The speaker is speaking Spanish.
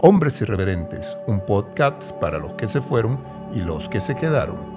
Hombres Irreverentes, un podcast para los que se fueron y los que se quedaron.